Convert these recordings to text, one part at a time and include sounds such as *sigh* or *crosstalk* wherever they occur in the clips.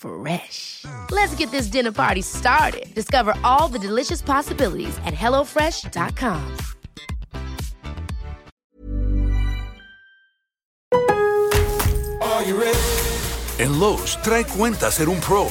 Fresh. Let's get this dinner party started. Discover all the delicious possibilities at hellofresh.com. Are you ready? En Lowe's, trae cuenta ser un pro.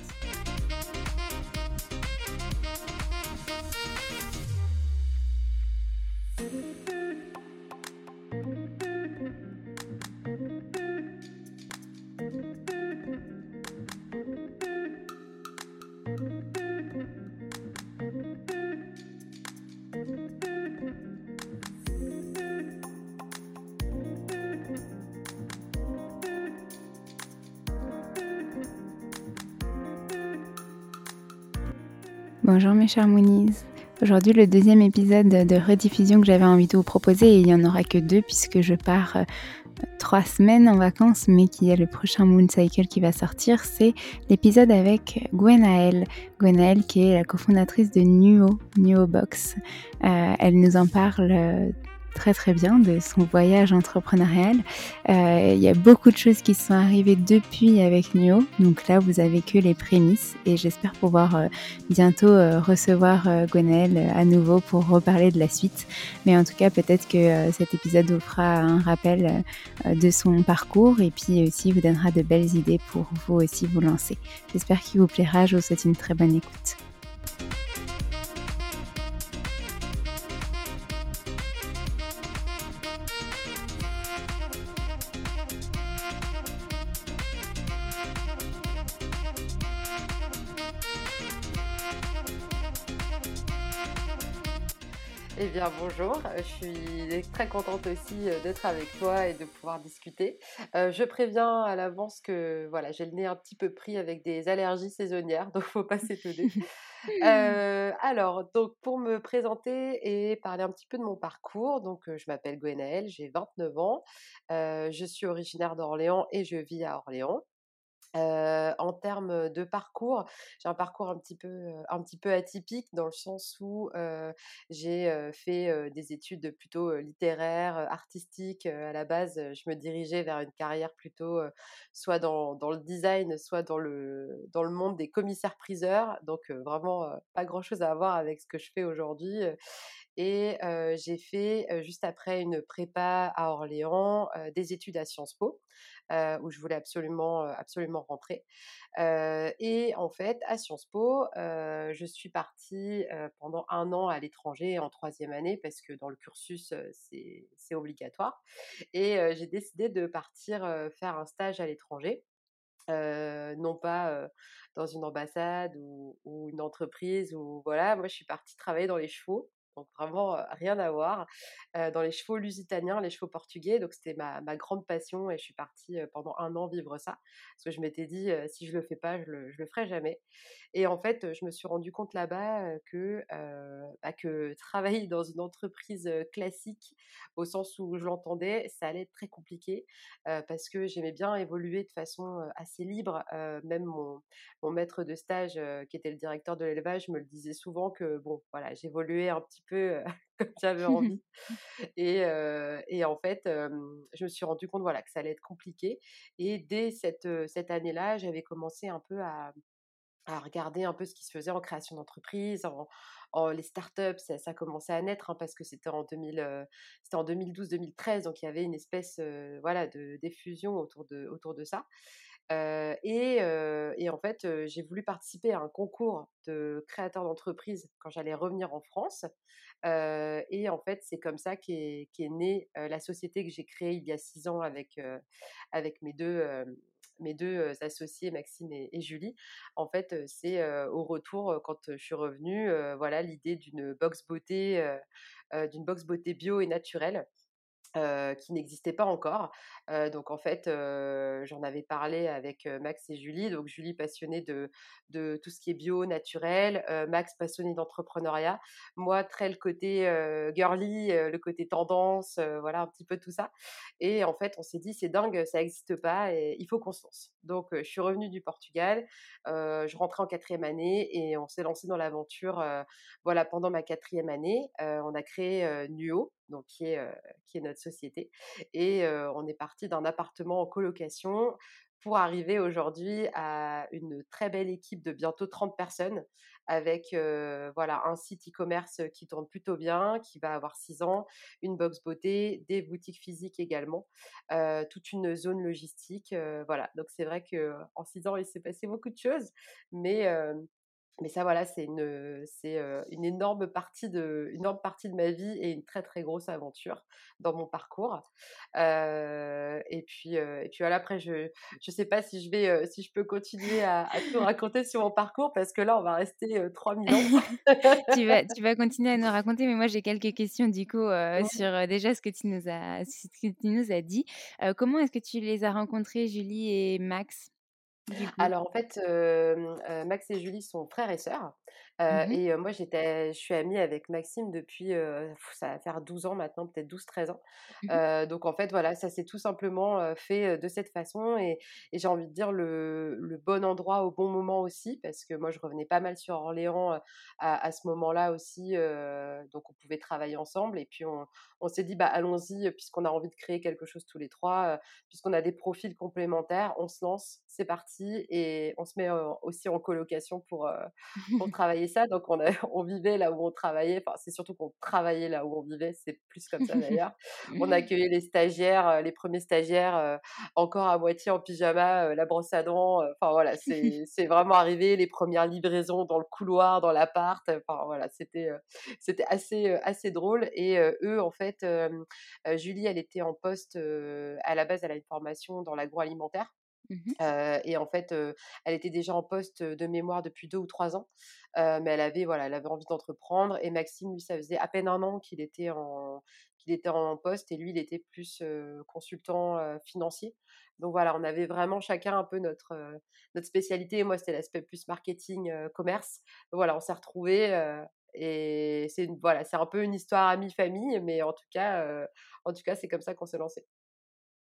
Chers Moonies. Aujourd'hui le deuxième épisode de rediffusion que j'avais envie de vous proposer et il n'y en aura que deux puisque je pars euh, trois semaines en vacances mais qui est le prochain Moon Cycle qui va sortir c'est l'épisode avec Gwenaëlle. Gwenaëlle qui est la cofondatrice de Nuo, Nuo Box. Euh, elle nous en parle euh, très très bien de son voyage entrepreneurial. Euh, il y a beaucoup de choses qui sont arrivées depuis avec Nuo. Donc là, vous avez que les prémices et j'espère pouvoir euh, bientôt euh, recevoir Gwenaël à nouveau pour reparler de la suite. Mais en tout cas, peut-être que cet épisode vous fera un rappel de son parcours et puis aussi vous donnera de belles idées pour vous aussi vous lancer. J'espère qu'il vous plaira. Je vous souhaite une très bonne écoute. Bonjour. Je suis très contente aussi euh, d'être avec toi et de pouvoir discuter. Euh, je préviens à l'avance que voilà, j'ai le nez un petit peu pris avec des allergies saisonnières, *laughs* donc faut pas s'étonner. *laughs* Euh, alors, donc pour me présenter et parler un petit peu de mon parcours, donc je m'appelle Gwenaëlle, j'ai 29 ans, je suis originaire d'Orléans et je vis à Orléans en termes de parcours, j'ai un parcours un petit peu, atypique dans le sens où j'ai fait des études plutôt littéraires, artistiques. à la base, je me dirigeais vers une carrière plutôt soit dans, dans, le design, soit dans le, dans le monde des commissaires-priseurs. Donc vraiment pas grand-chose à voir avec ce que je fais aujourd'hui. Et j'ai fait juste après une prépa à Orléans, des études à Sciences Po, où je voulais absolument, absolument rentrer. et en fait, à Sciences Po, je suis partie pendant un an à l'étranger en troisième année parce que dans le cursus, c'est obligatoire. Et j'ai décidé de partir faire un stage à l'étranger. non pas dans une ambassade ou, ou, une entreprise ou voilà moi je suis partie travailler dans les chevaux donc vraiment rien à voir. dans les chevaux lusitaniens, les chevaux portugais, donc c'était ma, grande passion et je suis partie pendant un an vivre ça, parce que je m'étais dit si je le fais pas, je le, le ferai jamais. Et en fait, je me suis rendu compte là-bas que, bah, que *laughs* travailler dans une entreprise classique, au sens où je l'entendais, ça allait être très compliqué, parce que j'aimais bien évoluer de façon assez libre. même mon, mon, maître de stage, qui était le directeur de l'élevage, me le disait souvent que bon, voilà, j'évoluais un petit peu *laughs* comme j'avais *laughs* envie. et, et, en fait, je me suis rendu compte voilà, que ça allait être compliqué. Et dès cette, cette année-là, j'avais commencé un peu à, à, regarder un peu ce qui se faisait en création d'entreprise, en, les startups, ça, ça commençait à naître hein, parce que c'était en, 2000, c'était en 2012-2013, donc il y avait une espèce voilà, de diffusion autour de, autour de ça. Et, et, en fait, j'ai voulu participer à un concours de créateurs d'entreprise quand j'allais revenir en France. et en fait, c'est comme ça qu'est est née la société que j'ai créée il y a six ans avec, mes deux, associés, Maxime et, Julie. En fait, c'est au retour, quand je suis revenue, voilà l'idée d'une box beauté, d'une box beauté bio et naturelle qui n'existait pas encore. donc en fait, j'en avais parlé avec Max et Julie. Donc Julie passionnée de, de tout ce qui est bio, naturel. Max passionné d'entrepreneuriat. Moi, très le côté girly, le côté tendance, voilà un petit peu tout ça. Et en fait, on s'est dit, c'est dingue, ça n'existe pas et il faut qu'on se lance. Donc je suis revenue du Portugal. je rentrais en quatrième année et on s'est lancé dans l'aventure. voilà, pendant ma quatrième année, on a créé Nuo donc qui est, notre société. Et on est parti d'un appartement en colocation pour arriver aujourd'hui à une très belle équipe de bientôt 30 personnes avec voilà un site e-commerce qui tourne plutôt bien, qui va avoir 6 ans, une box beauté, des boutiques physiques également, toute une zone logistique. voilà, donc c'est vrai qu'en 6 ans, il s'est passé beaucoup de choses, mais mais ça, voilà, c'est une, c'est une énorme partie de, une énorme partie de ma vie et une très très grosse aventure dans mon parcours. et puis, et puis voilà, après, je, je sais pas si je vais, si je peux continuer à, à tout raconter sur mon parcours parce que là, on va rester 3000 ans. *laughs* tu vas, tu vas continuer à nous *laughs* raconter, mais moi, j'ai quelques questions du coup sur déjà ce que tu nous as, ce que tu nous as dit. comment est-ce que tu les as rencontrés, Julie et Max? Alors en fait, Max et Julie sont frères et sœurs, Mmh et moi j'étais je suis amie avec Maxime depuis, ça va faire 12 ans maintenant, peut-être 12-13 ans. Mmh donc en fait, voilà, ça s'est tout simplement, fait, de cette façon et et j'ai envie de dire le le bon endroit au bon moment aussi parce que moi je revenais pas mal sur Orléans, à à ce moment-là aussi, donc on pouvait travailler ensemble et puis on on s'est dit: «Bah, allons-y, puisqu'on a envie de créer quelque chose tous les 3, heu, puisqu'on a des profils complémentaires, on se lance, c'est parti» et on se met, aussi en colocation pour, pour *laughs* travailler ça. Donc on a *laughs* on vivait là où on travaillait, enfin, c'est surtout qu'on travaillait là où on vivait, c'est plus comme ça *laughs* d'ailleurs. On accueillait les stagiaires, heu, les premiers stagiaires, heu, encore à moitié en pyjama, heu, la brosse à dents, enfin voilà, *laughs* c'est vraiment arrivé, les premières livraisons dans le couloir, dans l'appart, enfin voilà, c'était, assez, assez drôle et eux en fait, Julie, elle était en poste, à la base, elle a une formation dans l'agroalimentaire, Mmh et en fait, elle était déjà en poste, de mémoire depuis 2 ou 3 ans, mais elle avait voilà, elle avait envie d'entreprendre et Maxime, lui, ça faisait à peine un an qu'il était en était en poste et lui, il était plus, consultant, financier. Donc voilà, on avait vraiment chacun un peu notre, notre spécialité. Moi, c'était l'aspect plus marketing, commerce. Donc Voilà, on s'est retrouvés, et c'est voilà, un peu une histoire amie-famille, mais en tout cas, en tout cas, c'est comme ça qu'on s'est lancés.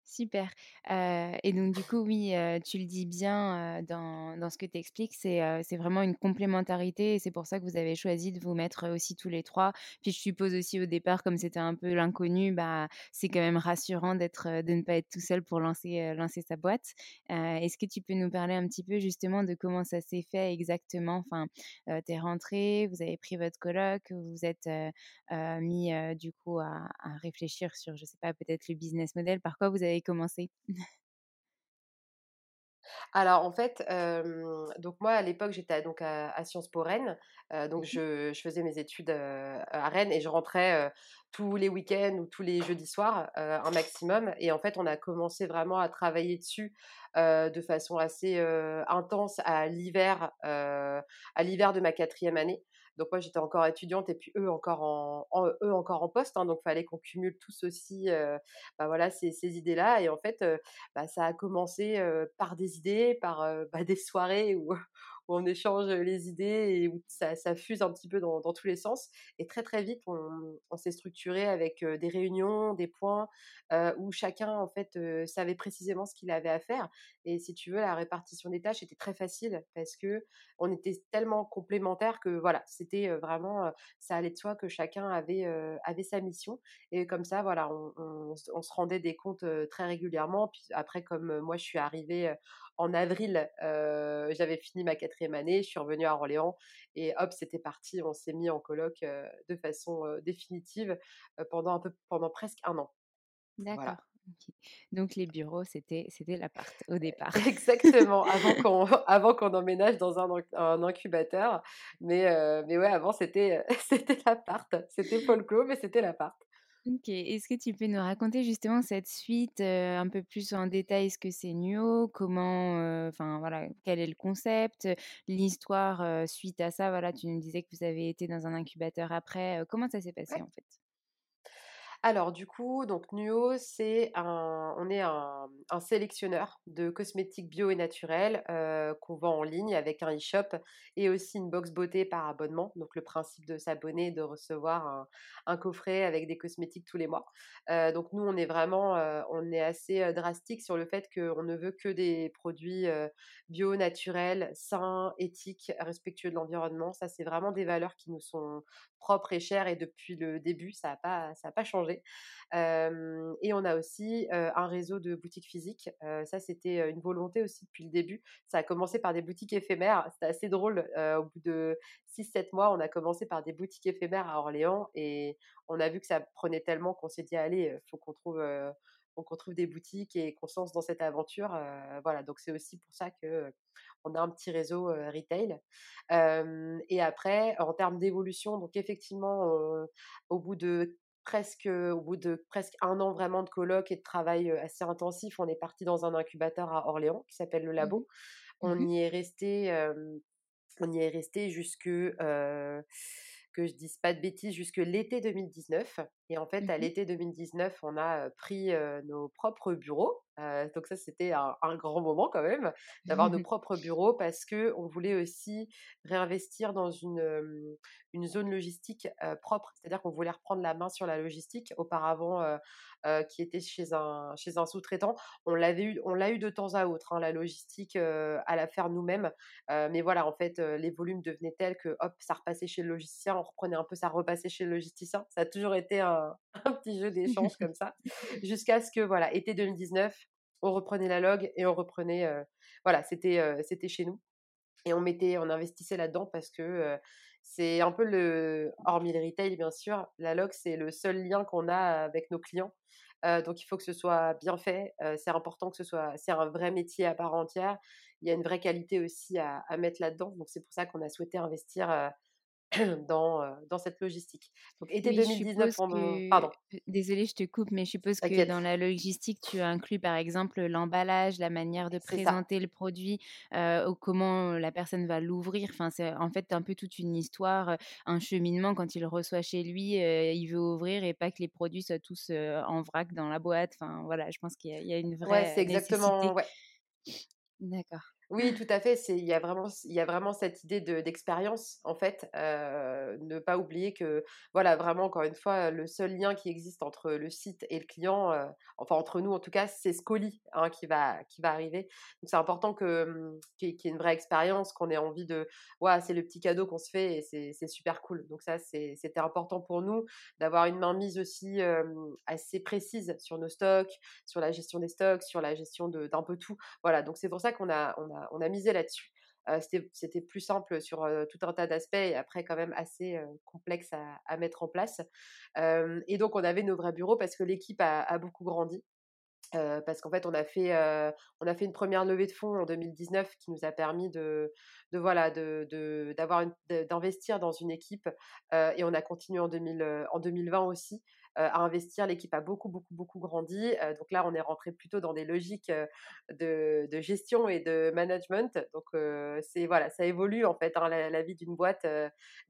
Super, et donc du coup, oui, tu le dis bien, dans dans ce que tu expliques, c'est, vraiment une complémentarité et c'est pour ça que vous avez choisi de vous mettre, aussi tous les 3. Puis je suppose aussi au départ, comme c'était un peu l'inconnu, bah, c'est quand même rassurant de ne pas être tout seul pour lancer, lancer sa boîte. Est-ce que tu peux nous parler un petit peu justement de comment ça s'est fait exactement? Enfin, tu es rentrée, vous avez pris votre coloc, vous vous êtes, mis, du coup à à réfléchir sur, je sais pas, peut-être le business model. Par quoi vous avez commencé? Alors en fait, donc moi à l'époque j'étais donc à à Sciences Po Rennes, donc Mmh je je faisais mes études, à Rennes et je rentrais, tous les week-ends ou tous les jeudis soirs, un maximum et en fait on a commencé vraiment à travailler dessus, de façon assez, intense à l'hiver, à l'hiver de ma quatrième année. Donc moi j'étais encore étudiante et puis eux encore en eux encore en poste, hein, donc fallait qu'on cumule tous aussi, heu, bah, voilà ces ces idées-là et en fait, bah, ça a commencé, par des idées, par, bah, des soirées où où on échange, les idées et où ça fuse un petit peu dans tous les sens et très, très vite on on s'est structuré avec, des réunions, des points, où chacun en fait, savait précisément ce qu'il avait à faire et si tu veux la répartition des tâches était très facile parce qu'on était tellement complémentaires que voilà, c'était, vraiment, ça allait de soi que chacun avait, avait sa mission et comme ça voilà, on on se on rendait des comptes, très régulièrement. Puis après comme, moi je suis arrivée, en avril, j'avais fini ma quatrième année, je suis revenue à Orléans et hop, c'était parti. On s'est mis en coloc, heu, de façon, définitive, pendant un peu pendant presque un an. Voilà. D'accord. Donc les bureaux, c'était c'était l'appart au départ. *laughs* Exactement, avant qu'on *laughs* avant qu'on emménage dans un un incubateur, mais heu, mais ouais, avant c'était, *laughs* c'était l'appart. C'était folklore, mais c'était l'appart. OK. Est-ce que tu peux nous raconter justement cette suite, heu, un peu plus en détail ce que c'est Nuo? Comment, heu, enfin voilà, quel est le concept? L'histoire, heu, suite à ça, voilà, tu nous disais que vous avez été dans un incubateur après, comment ça s'est passé Ouais. en fait? Alors du coup, donc Nuo, c'est un on est un sélectionneur de cosmétiques bio et naturels, heu, qu'on vend en ligne avec un e-shop et aussi une box beauté par abonnement. Donc le principe de s'abonner de recevoir un coffret avec des cosmétiques tous les mois. Heu, donc nous, on est vraiment, heu, on est assez, drastique sur le fait qu'on ne veut que des produits, bio, naturels, sains, éthiques, respectueux de l'environnement. Ça, c'est vraiment des valeurs qui nous sont propres et chères et depuis le début, ça a pas ça a pas changé. Et on a aussi, un réseau de boutiques physiques. Ça, c'était, une volonté aussi depuis le début. Ça a commencé par des boutiques éphémères. C'était assez drôle, au bout de six sept mois, on a commencé par des boutiques éphémères à Orléans et on a vu que ça prenait tellement qu'on s'est dit: «Allez, heu, faut qu'on trouve, faut qu'on trouve des boutiques et qu'on se lance dans cette aventure», voilà, donc c'est aussi pour ça que, heu, on a un petit réseau, retail. Et après, en termes d'évolution, donc effectivement, au bout de presque, au bout de presque un an vraiment de coloc et de travail, assez intensif, on est parti dans un incubateur à Orléans qui s'appelle Le Mmh Labo. On mh. y est resté, on y est resté jusque, que je dise pas de bêtises, jusque l'été 2019. Et en fait, Mmh à mh. l'été 2019, on a, pris, nos propres bureaux. Donc ça, c'était un un grand moment quand même, d'avoir nos *laughs* propres bureaux parce qu'on voulait aussi réinvestir dans une, zone logistique, propre. C'est-à-dire qu'on voulait reprendre la main sur la logistique auparavant, qui était chez un chez un sous-traitant. On l'avait eu on l'a eu de temps à autre, hein, la logistique, à la faire nous-mêmes. Mais voilà, en fait, les volumes devenaient tels que, hop, ça repassait chez le logisticien, on reprenait un peu, ça repassait chez le logisticien. Ça a toujours été un *laughs* un petit jeu d'échange comme ça, *laughs* jusqu'à ce que, voilà, été 2019, on reprenait la log et on reprenait, heu, voilà, c'était, heu, c'était chez nous et on mettait on investissait là-dedans parce que, heu, c'est un peu le hormis le retail bien sûr, la log, c'est le seul lien qu'on a avec nos clients. Donc il faut que ce soit bien fait, c'est important que ce soit c'est un vrai métier à part entière. Il y a une vraie qualité aussi à à mettre là-dedans, donc c'est pour ça qu'on a souhaité investir, *clears throat* dans, dans cette logistique. Donc été Oui, je 2019 suppose pendant que pardon. désolée, je te coupe, mais je suppose que dans la logistique, tu inclus, par exemple, l'emballage, la manière de ça. présenter le produit, ou comment la personne va l'ouvrir. Enfin, c'est en fait un peu toute une histoire, un cheminement quand il reçoit chez lui, il veut ouvrir et pas que les produits soient tous, en vrac dans la boîte. Enfin, voilà, je pense qu'il y a il y a une Ouais, c'est vraie exactement ouais. D'accord. Oui, tout à fait, il y a vraiment y a vraiment cette idée de d'expérience, en fait, ne pas oublier que, voilà, vraiment, encore une fois, le seul lien qui existe entre le site et le client, enfin entre nous en tout cas, c'est ce colis, hein, qui va qui va arriver. Donc c'est important mmh, qu'il y ait une vraie expérience, qu'on ait envie de waouh, c'est le petit cadeau qu'on se fait et c'est super cool. Donc ça, c'était important pour nous d'avoir une mainmise aussi, assez précise sur nos stocks, sur la gestion des stocks, sur la gestion d'un peu tout. Voilà, donc c'est pour ça qu'on a on a on a misé là-dessus. Heu, c'était plus simple sur, heu, tout un tas d'aspects et après quand même assez, heu, complexe à mettre en place. Et donc on avait nos vrais bureaux parce que l'équipe a beaucoup grandi. Parce qu'en fait, on a fait, on a fait une première levée de fonds en 2019 qui nous a permis de de voilà, d'avoir d'investir dans une équipe, et on a continué en 2000, heu, en 2020 aussi, à investir. L'équipe a beaucoup, beaucoup, beaucoup grandi, heu, donc là, on est rentré plutôt dans des logiques, heu, de gestion et de management. Donc c'est voilà, ça évolue en fait, hein, la vie d'une boîte,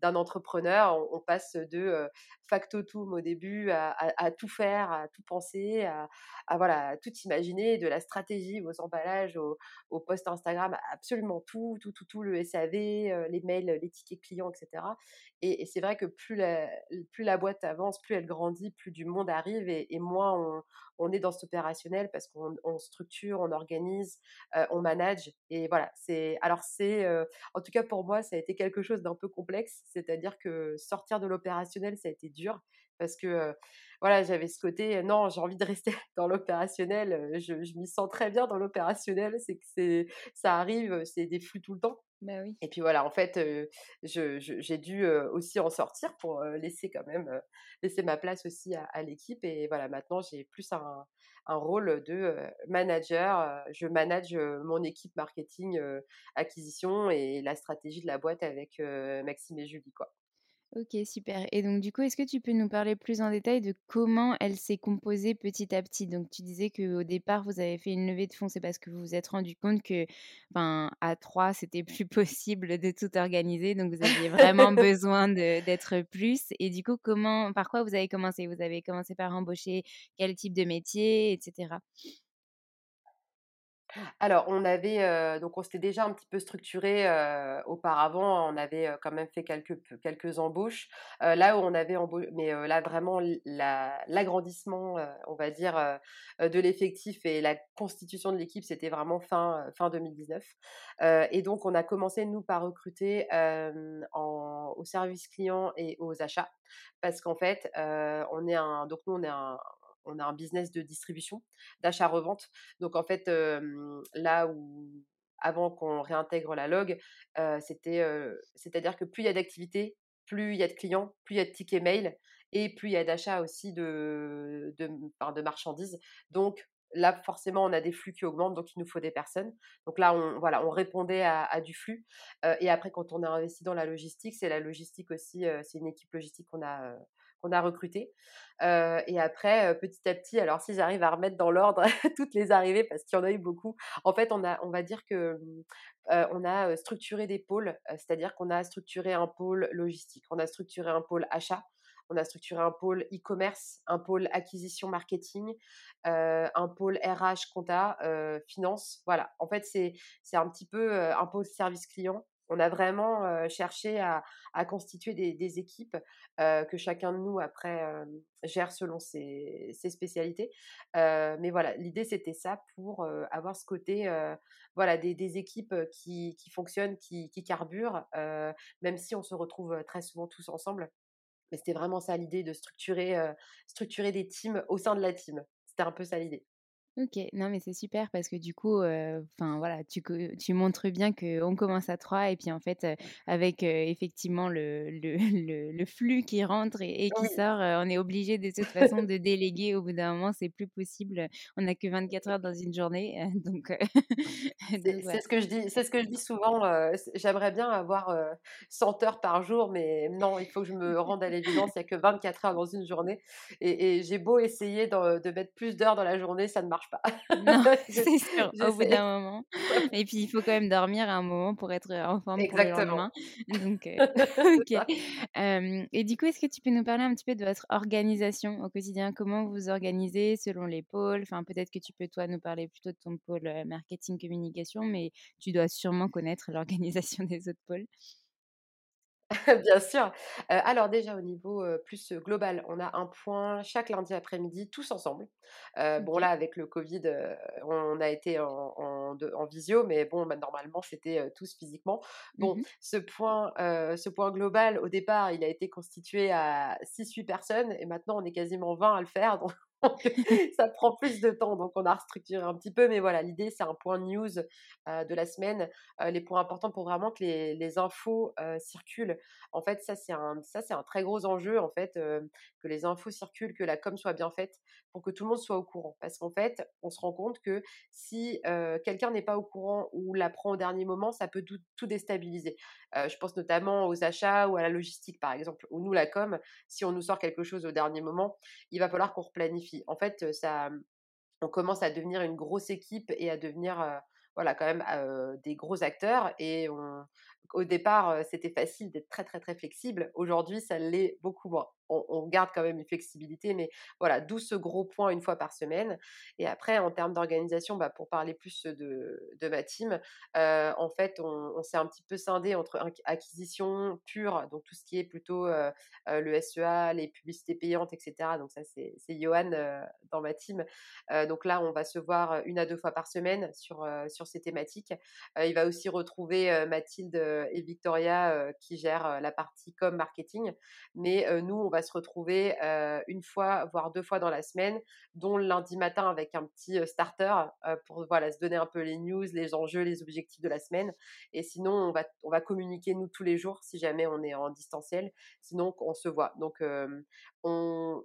d'un entrepreneur. On passe de, heu, factotum au début à tout faire, à tout penser, à voilà, tout imaginer, de la stratégie aux emballages, aux aux posts Instagram, absolument tout, tout, tout, tout, le SAV, les mails, les tickets clients et cetera et et c'est vrai que plus la plus la boîte avance, plus elle grandit, plus du monde arrive et moins on est dans cet opérationnel parce qu'on on structure, on organise, on manage et voilà, c'est alors c'est, en tout cas pour moi, ça a été quelque chose d'un peu complexe. C'est-à-dire que sortir de l'opérationnel, ça a été dur parce que, voilà, j'avais ce côté, non, j'ai envie de rester *laughs* dans l'opérationnel, je je m'y sens très bien dans l'opérationnel, c'est que c'est ça arrive, c'est des flux tout le temps Bah oui. et puis voilà, en fait, heu, je je j'ai dû, aussi en sortir pour, laisser quand même, laisser ma place aussi à à l'équipe et voilà, maintenant j'ai plus un un rôle de, manager, je manage, mon équipe marketing, acquisition et la stratégie de la boîte avec, Maxime et Julie, quoi. OK, super et donc du coup, est-ce que tu peux nous parler plus en détail de comment elle s'est composée petit à petit? Donc tu disais qu'au départ, vous avez fait une levée de fonds, c'est parce que vous vous êtes rendu compte que, ben, à 3, c'était *laughs* plus possible de tout organiser, donc vous aviez vraiment *laughs* besoin d'être plus et du coup, comment par quoi vous avez commencé? Vous avez commencé par embaucher quel type de métier et cetera? Alors, on avait, heu, donc on s'était déjà un petit peu structuré, heu, auparavant. On avait, heu, quand même fait quelques quelques embauches. Là où on avait embau mais, là vraiment l'agrandissement, on va dire, de l'effectif et la constitution de l'équipe, c'était vraiment fin, fin 2019. Heu et donc on a commencé nous par recruter, au service client et aux achats. Parce qu'en fait, on est un donc nous on est un on a un business de distribution, d'achat-revente. Donc en fait, là où avant qu'on réintègre la log, c'était, c'est-à-dire que plus il y a d'activité, plus il y a de clients, plus il y a de tickets mail et plus il y a d'achats aussi de de de marchandises. Donc là, forcément, on a des flux qui augmentent, donc il nous faut des personnes. Donc là, on voilà, on répondait à à du flux, et après quand on a investi dans la logistique, c'est la logistique aussi, c'est une équipe logistique qu'on a, qu'on a recrutée. Heu et après, heu, petit à petit, alors si j'arrive à remettre dans l'ordre *laughs* toutes les arrivées parce qu'il y en a eu beaucoup. En fait, on a on va dire que, heu, on a, structuré des pôles, c'est-à-dire qu'on a structuré un pôle logistique, on a structuré un pôle achat, on a structuré un pôle e-commerce, un pôle acquisition marketing, un pôle RH compta, finance. Voilà, en fait, c'est un petit peu un pôle service client on a vraiment cherché à, constituer des, équipes que chacun de nous, après, gère selon ses, spécialités. mais voilà, l'idée, c'était ça pour avoir ce côté, voilà, des, équipes qui, fonctionnent, qui, carburent, même si on se retrouve très souvent tous ensemble. Mais c'était vraiment ça l'idée de structurer, structurer des teams au sein de la team. C'était un peu ça l'idée. OK, non mais c'est super parce que du coup, enfin voilà, tu tu montres bien qu'on commence à 3 et puis en fait, avec, effectivement le le *laughs* le le flux qui rentre et qui sort, on est obligé de toute façon de déléguer. Au bout d'un moment, c'est plus possible. On n'a que 24 heures dans une journée, *laughs* donc C'est ce que je dis c'est ce que je dis souvent, j'aimerais bien avoir, 100 heures par jour, mais non, il faut que je me rende à l'évidence, il y a que 24 heures dans une journée et j'ai beau essayer de de mettre plus d'heures dans la journée, ça ne marche pas. *laughs* *laughs* C'est sûr, au bout d'un moment. Et puis, il faut quand même dormir à un moment pour être en forme pour le lendemain. Donc, *laughs* OK. et du coup, est-ce que tu peux nous parler un petit peu de votre organisation au quotidien? Comment vous vous organisez selon les pôles? Enfin, peut-être que tu peux, toi, nous parler plutôt de ton pôle marketing communication, mais tu dois sûrement connaître l'organisation des autres pôles. *laughs* Bien sûr. alors déjà au niveau, plus, global, on a un point chaque lundi après-midi tous ensemble. bon là avec le covid, on a été en en visio, mais bon, bah, normalement c'était, tous physiquement. Bon, mmh ce point, ce point global au départ, il a été constitué à 6-8 personnes et maintenant on est quasiment 20 à le faire *laughs* donc *laughs* ça prend plus de temps, donc on a restructuré un petit peu. Mais voilà, l'idée, c'est un point news de la semaine, les points importants pour vraiment que les, infos circulent. En fait, ça, c'est un, un très gros enjeu, en fait, que les infos circulent, que la com soit bien faite pour que tout le monde soit au courant. Parce qu'en fait, on se rend compte que si quelqu'un n'est pas au courant ou l'apprend au dernier moment, ça peut tout, tout déstabiliser. je pense notamment aux achats ou à la logistique, par exemple, ou nous, la com, si on nous sort quelque chose au dernier moment, il va falloir qu'on replanifie en fait, ça, on commence à devenir une grosse équipe et à devenir, voilà, quand même des gros acteurs. Et au départ, c'était facile d'être très, très, très flexible. Aujourd'hui, ça l'est beaucoup moins on, garde quand même une flexibilité, mais voilà, d'où ce gros point une fois par semaine. Et après, en termes d'organisation, bah, pour parler plus de, de ma team, en fait, on, s'est un petit peu scindé entre acquisition pure, donc tout ce qui est plutôt le SEA, les publicités payantes, etc. Donc ça, c'est Johan dans ma team. donc là, on va se voir une à deux fois par semaine sur, sur ces thématiques. il va aussi retrouver Mathilde et Victoria qui gèrent la partie com marketing. Mais nous, on va se retrouver une fois, voire deux fois dans la semaine, dont le lundi matin avec un petit starter pour voilà, se donner un peu les news, les enjeux, les objectifs de la semaine. Et sinon, on va, on va communiquer nous tous les jours si jamais on est en distanciel. Sinon, on se voit. Donc, on,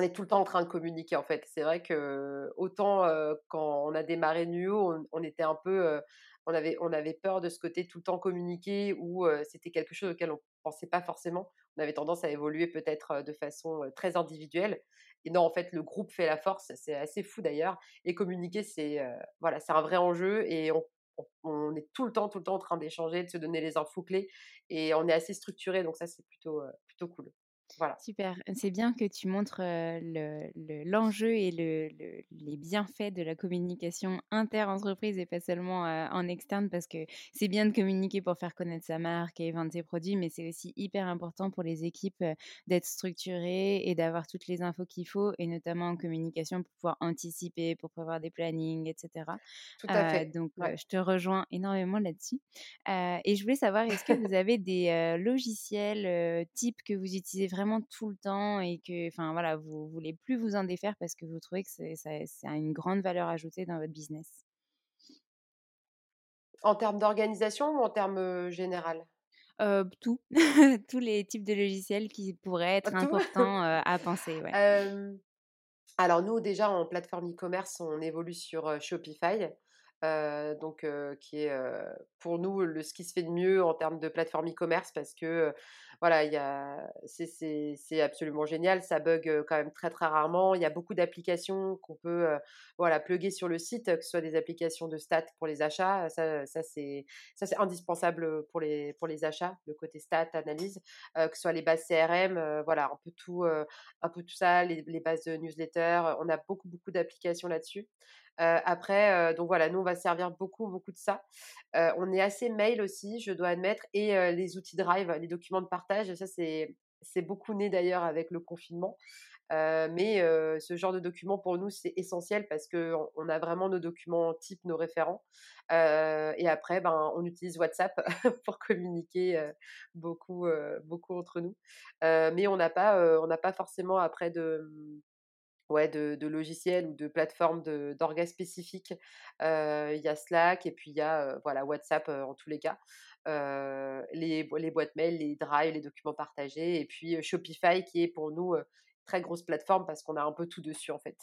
est tout le temps en train de communiquer en fait. C'est vrai que autant quand on a démarré NUO, on, était un peu, on avait, on avait peur de ce côté tout le temps communiquer ou c'était quelque chose auquel on pensait pas forcément on avait tendance à évoluer peut-être de façon très individuelle. Et non, en fait, le groupe fait la force. C'est assez fou d'ailleurs. Et communiquer, c'est voilà, c'est un vrai enjeu. Et on, est tout le temps, tout le temps en train d'échanger, de se donner les infos clés. Et on est assez structuré. Donc ça, c'est plutôt, plutôt cool. Super, c'est bien que tu montres l'enjeu et les bienfaits de la communication inter-entreprise et pas seulement en externe parce que c'est bien de communiquer pour faire connaître sa marque et vendre ses produits, mais c'est aussi hyper important pour les équipes d'être structurées et d'avoir toutes les infos qu'il faut et notamment en communication pour pouvoir anticiper, pour prévoir des plannings, etc. Tout à fait. donc, je te rejoins énormément là-dessus. et je voulais savoir, est-ce que vous avez des logiciels types que vous utilisez vraiment tout le temps et que, enfin voilà, vous voulez plus vous en défaire parce que vous trouvez que c'est, ça, a une grande valeur ajoutée dans votre business En termes d'organisation ou en termes général tout, *laughs* tous les types de logiciels qui pourraient être importants *laughs* à penser. alors nous déjà en plateforme e-commerce, on évolue sur Shopify. Donc qui est pour nous le, ce qui se fait de mieux en termes de plateforme e-commerce parce que voilà, il y a, c'est, absolument génial. Ça bug quand même très très rarement. Il y a beaucoup d'applications qu'on peut voilà plugger sur le site, que ce soit des applications de stats pour les achats. Ça, c'est ça c'est indispensable pour les pour les achats, le côté stats, analyse, que ce soit les bases CRM, voilà un peu tout un peu tout ça, les, les bases de newsletter. On a beaucoup beaucoup d'applications là-dessus après, donc voilà, nous, on va servir beaucoup, beaucoup de ça. on est assez mail aussi, je dois admettre, et les outils Drive, les documents de partage. Ça, c'est, c'est beaucoup né d'ailleurs avec le confinement. mais ce genre de documents, pour nous, c'est essentiel parce qu'on on a vraiment nos documents type, nos référents. et après, ben, on utilise WhatsApp *laughs* pour communiquer beaucoup, beaucoup entre nous. mais on n'a pas, on n'a pas forcément après de ouais, de, logiciels ou de plateformes d'orgas spécifiques. Il y a Slack et puis il y a voilà, WhatsApp en tous les cas. les, les boîtes mail, les drives, les documents partagés et puis Shopify qui est pour nous très grosse plateforme parce qu'on a un peu tout dessus en fait.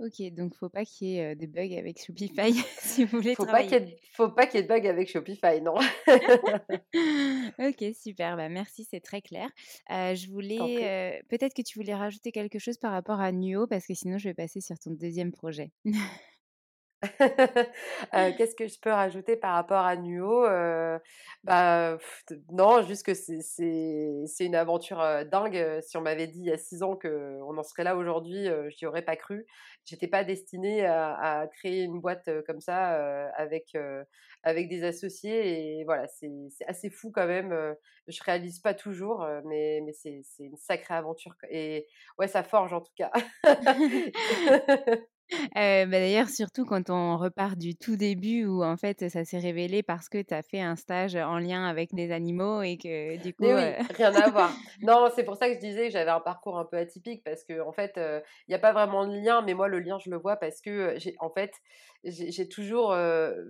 Ok, donc faut pas qu'il y ait des bugs avec Shopify *laughs* si vous voulez faut travailler. Pas faut pas qu'il y ait de bugs avec Shopify, non. *laughs* ok, super, bah merci, c'est très clair. je voulais, peut-être que tu voulais rajouter quelque chose par rapport à Nuo, parce que sinon je vais passer sur ton deuxième projet. *laughs* *laughs* Qu'est-ce que je peux rajouter par rapport à Nuo bah, Non, juste que c'est une aventure dingue. Si on m'avait dit il y a six ans qu'on en serait là aujourd'hui, je n'y aurais pas cru. J'étais pas destinée à, créer une boîte comme ça avec, avec des associés. Et voilà, c'est assez fou quand même. Je réalise pas toujours, mais, mais c'est une sacrée aventure. Et ouais, ça forge en tout cas. *laughs* *laughs* bah, d'ailleurs, surtout quand on repart du tout début où en fait ça s'est révélé parce que tu as fait un stage en lien avec des animaux et que du coup. Oui, rien à voir. *laughs* Non, c'est pour ça que je disais que j'avais un parcours un peu atypique parce que en fait, il n'y a pas vraiment de lien, mais moi le lien je le vois parce que j'ai en fait j'ai toujours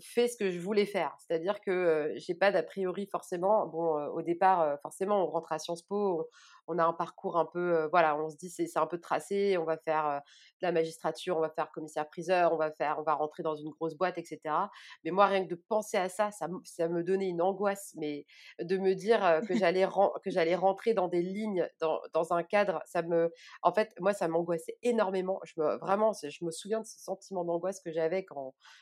fait ce que je voulais faire. C'est-à-dire que j'ai pas d'a priori forcément. Bon, au départ, forcément, on rentre à Sciences Po, on, a un parcours un peu, voilà, on se dit c'est un peu tracé, on va faire de la magistrature, on va faire commissaire-priseur, on va faire, on va rentrer dans une grosse boîte, etc. Mais moi, rien que de penser à ça, ça, me donnait une angoisse, mais de me dire que j'allais que j'allais rentrer dans des lignes, dans, dans, un cadre, ça me, en fait, moi, ça m'angoissait énormément. Je me, vraiment, je me souviens de ce sentiment d'angoisse que j'avais quand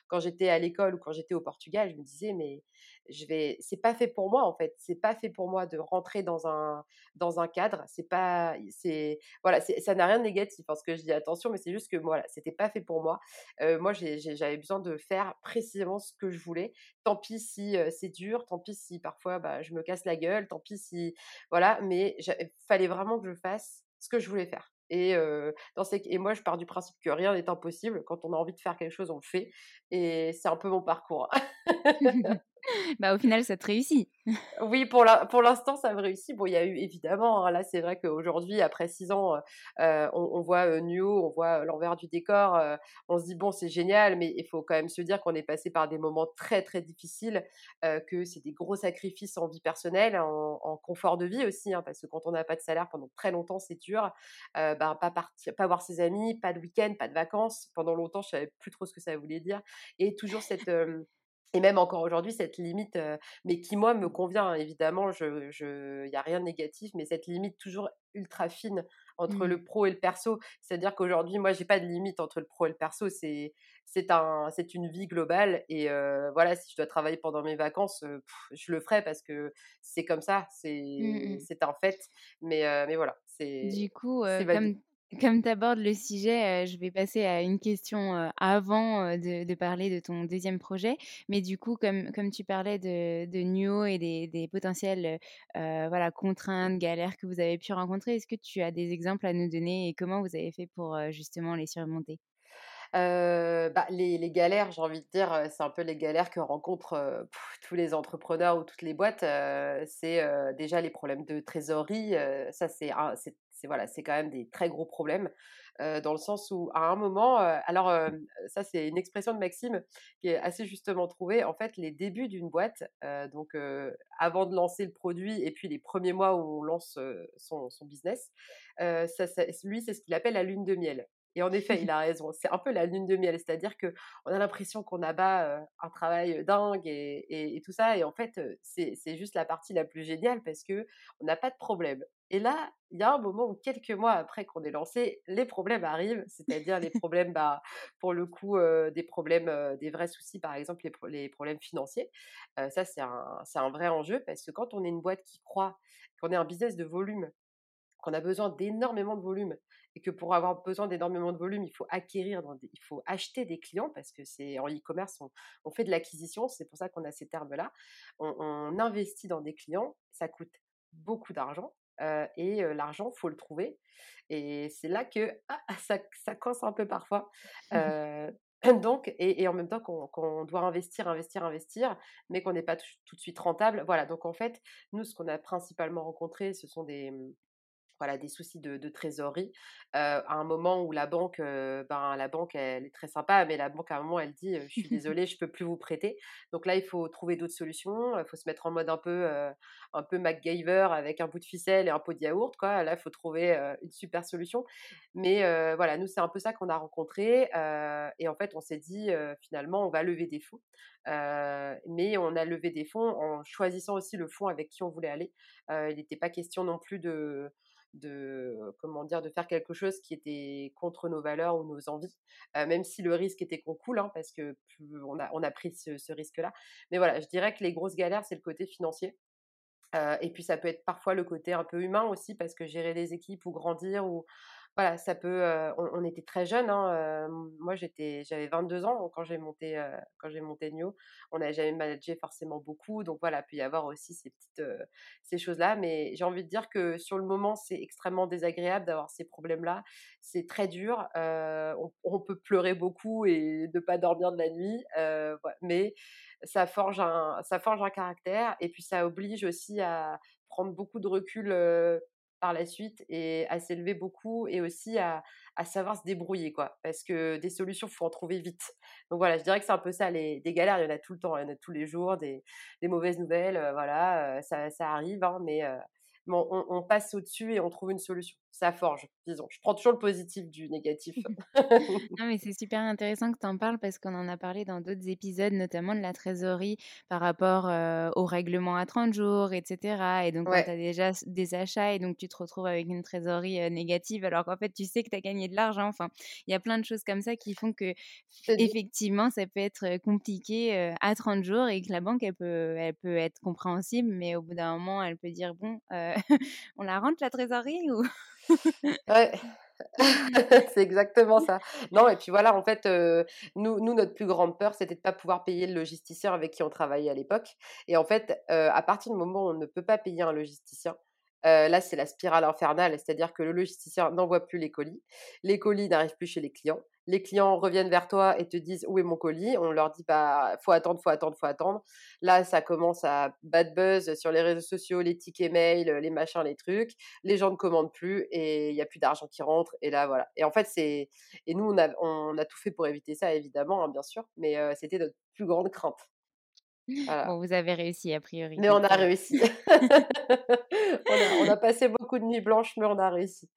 quand, j'étais à l'école ou quand j'étais au Portugal, je me disais, mais je vais, c'est pas fait pour moi en fait. C'est pas fait pour moi de rentrer dans un dans un cadre. C'est pas, c'est voilà, ça n'a rien de négatif parce que je dis attention, mais c'est juste que voilà, c'était pas fait pour moi. moi, j'avais besoin de faire précisément ce que je voulais. Tant pis si c'est dur, tant pis si parfois bah, je me casse la gueule, tant pis si voilà, mais fallait vraiment que je fasse ce que je voulais faire. Et, dans ces... et moi, je pars du principe que rien n'est impossible. Quand on a envie de faire quelque chose, on le fait. Et c'est un peu mon parcours. *laughs* *laughs* bah, au final, ça te réussit. *laughs* oui, pour l'instant, pour ça me réussit. Bon, il y a eu évidemment, hein, là, c'est vrai qu'aujourd'hui, après six ans, on, on, voit Nuo, on voit l'envers du décor. on se dit, bon, c'est génial, mais il faut quand même se dire qu'on est passé par des moments très, très difficiles, que c'est des gros sacrifices en vie personnelle, en, confort de vie aussi, hein, parce que quand on n'a pas de salaire pendant très longtemps, c'est dur. Euh, bah, pas, pas voir ses amis, pas de week-end, pas de vacances. Pendant longtemps, je savais plus trop ce que ça voulait dire. Et toujours cette et même encore aujourd'hui, cette limite, mais qui moi me convient, hein, évidemment, il je, n'y a rien de négatif, mais cette limite toujours ultra fine entre le mmh. pro et le perso. C'est-à-dire qu'aujourd'hui, moi, j'ai pas de limite entre le pro et le perso. C'est, c'est, un, c'est une vie globale. Et voilà, si je dois travailler pendant mes vacances, je le ferai parce que c'est comme ça, c'est, mmh c'est un fait. Mais, mais voilà, c'est. Du coup, comme comme tu abordes le sujet, je vais passer à une question avant de, parler de ton deuxième projet. Mais du coup, comme, comme tu parlais de, de Nuo et des, des potentielles voilà, contraintes, galères que vous avez pu rencontrer, est-ce que tu as des exemples à nous donner et comment vous avez fait pour justement les surmonter? Bah, les, les, galères, j'ai envie de dire, c'est un peu les galères que rencontrent tous les entrepreneurs ou toutes les boîtes. c'est déjà les problèmes de trésorerie. ça, c'est c'est voilà, c'est quand même des très gros problèmes dans le sens où à un moment, alors ça c'est une expression de Maxime qui est assez justement trouvée. En fait, les débuts d'une boîte, donc avant de lancer le produit et puis les premiers mois où on lance son, business, lui c'est ce qu'il appelle la lune de miel. Et en effet, il a raison. C'est un peu la lune de miel, c'est-à-dire que on a l'impression qu'on abat un travail dingue et, et, tout ça. Et en fait, c'est juste la partie la plus géniale parce que on n'a pas de problème. Et là, il y a un moment où quelques mois après qu'on est lancé, les problèmes arrivent, c'est-à-dire les *laughs* problèmes, bah, pour le coup, des problèmes, des vrais soucis, par exemple les, les problèmes financiers. ça, c'est un, un vrai enjeu parce que quand on est une boîte qui croit qu'on est un business de volume, qu'on a besoin d'énormément de volume et que pour avoir besoin d'énormément de volume, il faut acquérir, il faut acheter des clients parce que c'est en e-commerce, on, fait de l'acquisition, c'est pour ça qu'on a ces termes-là. On, investit dans des clients, ça coûte beaucoup d'argent et l'argent, faut le trouver. Et c'est là que ah, ça, ça coince un peu parfois. *laughs* *clears throat* donc, et, en même temps qu'on doit investir, investir, investir, mais qu'on n'est pas tout de suite rentable. Voilà, donc en fait, nous, ce qu'on a principalement rencontré, ce sont des, mmh, voilà, des soucis de, trésorerie. à un moment où la banque, ben, la banque, elle est très sympa, mais la banque, à un moment, elle dit Je suis *laughs* désolée, je ne peux plus vous prêter. Donc là, il faut trouver d'autres solutions. Il faut se mettre en mode un peu, un peu MacGyver avec un bout de ficelle et un pot de yaourt. Quoi. Là, il faut trouver une super solution. Mais voilà, nous, c'est un peu ça qu'on a rencontré. et en fait, on s'est dit Finalement, on va lever des fonds. mais on a levé des fonds en choisissant aussi le fonds avec qui on voulait aller. il n'était pas question non plus de de comment dire de faire quelque chose qui était contre nos valeurs ou nos envies même si le risque était qu'on coule hein, parce que on a on a pris ce, risque là mais voilà je dirais que les grosses galères c'est le côté financier et puis ça peut être parfois le côté un peu humain aussi parce que gérer des équipes ou grandir ou voilà, ça peut. on, était très jeunes. Hein, moi, j'étais, j'avais 22 ans quand j'ai monté, quand j'ai monté Nio. On n'a jamais managé forcément beaucoup, donc voilà, peut y avoir aussi ces petites, ces choses-là. Mais j'ai envie de dire que sur le moment, c'est extrêmement désagréable d'avoir ces problèmes-là. C'est très dur. On, peut pleurer beaucoup et ne pas dormir de la nuit, mais ça forge un, ça forge un caractère et puis ça oblige aussi à prendre beaucoup de recul par la suite et à s'élever beaucoup et aussi à, savoir se débrouiller quoi. Parce que des solutions faut en trouver vite. Donc voilà je dirais que c'est un peu ça les des galères. Il y en a tout le temps il y en a tous les jours des, mauvaises nouvelles voilà ça, ça, arrive hein, mais on, passe au-dessus et on trouve une solution. Ça forge, disons. Je prends toujours le positif du négatif. *laughs* *laughs* non, mais c'est super intéressant que tu en parles parce qu'on en a parlé dans d'autres épisodes, notamment de la trésorerie par rapport au règlement à 30 jours, etc. Et donc, tu as déjà des achats et donc tu te retrouves avec une trésorerie négative alors qu'en fait, tu sais que tu as gagné de l'argent. Enfin, il y a plein de choses comme ça qui font que, effectivement, ça peut être compliqué à 30 jours et que la banque, elle peut, elle peut être compréhensible, mais au bout d'un moment, elle peut dire, bon, *laughs* on la rentre la trésorerie ou? Ouais. *laughs* c'est exactement ça. Non, et puis voilà, en fait, nous, nous, notre plus grande peur, c'était de ne pas pouvoir payer le logisticien avec qui on travaillait à l'époque. Et en fait, à partir du moment où on ne peut pas payer un logisticien, là, c'est la spirale infernale, c'est-à-dire que le logisticien n'envoie plus les colis, les colis n'arrivent plus chez les clients, les clients reviennent vers toi et te disent où est mon colis? On leur dit bah faut attendre, faut attendre, faut attendre. Là, ça commence à bad buzz sur les réseaux sociaux, les tickets mail, les machins, les trucs. Les gens ne commandent plus et il y a plus d'argent qui rentre. Et là, voilà. Et en fait, c'est et nous on a on a tout fait pour éviter ça, évidemment, hein, bien sûr. Mais c'était notre plus grande crainte. Bon, vous avez réussi a priori. Mais on a réussi. *laughs* *laughs* on, a, passé beaucoup de nuits blanches, mais on a réussi.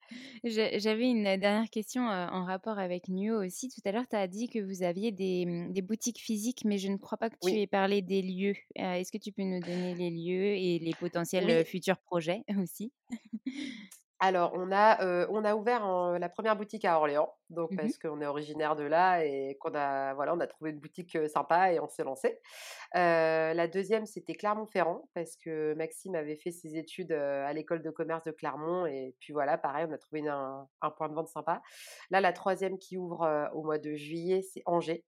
J'avais une dernière question en rapport avec Nuo aussi. Tout à l'heure, tu as dit que vous aviez des, mmh, des, boutiques physiques, mais je ne crois pas que tu aies parlé des lieux. Est-ce que tu peux nous donner les lieux et les potentiels futurs projets aussi? *laughs* alors, on a, on a ouvert la première boutique à Orléans, donc mmh parce qu'on est originaire de là et qu'on a, voilà, on a trouvé une boutique sympa et on s'est lancé. la deuxième, c'était Clermont-Ferrand, parce que Maxime avait fait ses études à l'école de commerce de Clermont et puis voilà, pareil, on a trouvé un, un point de vente sympa. Là, la troisième qui ouvre au mois de juillet, c'est Angers.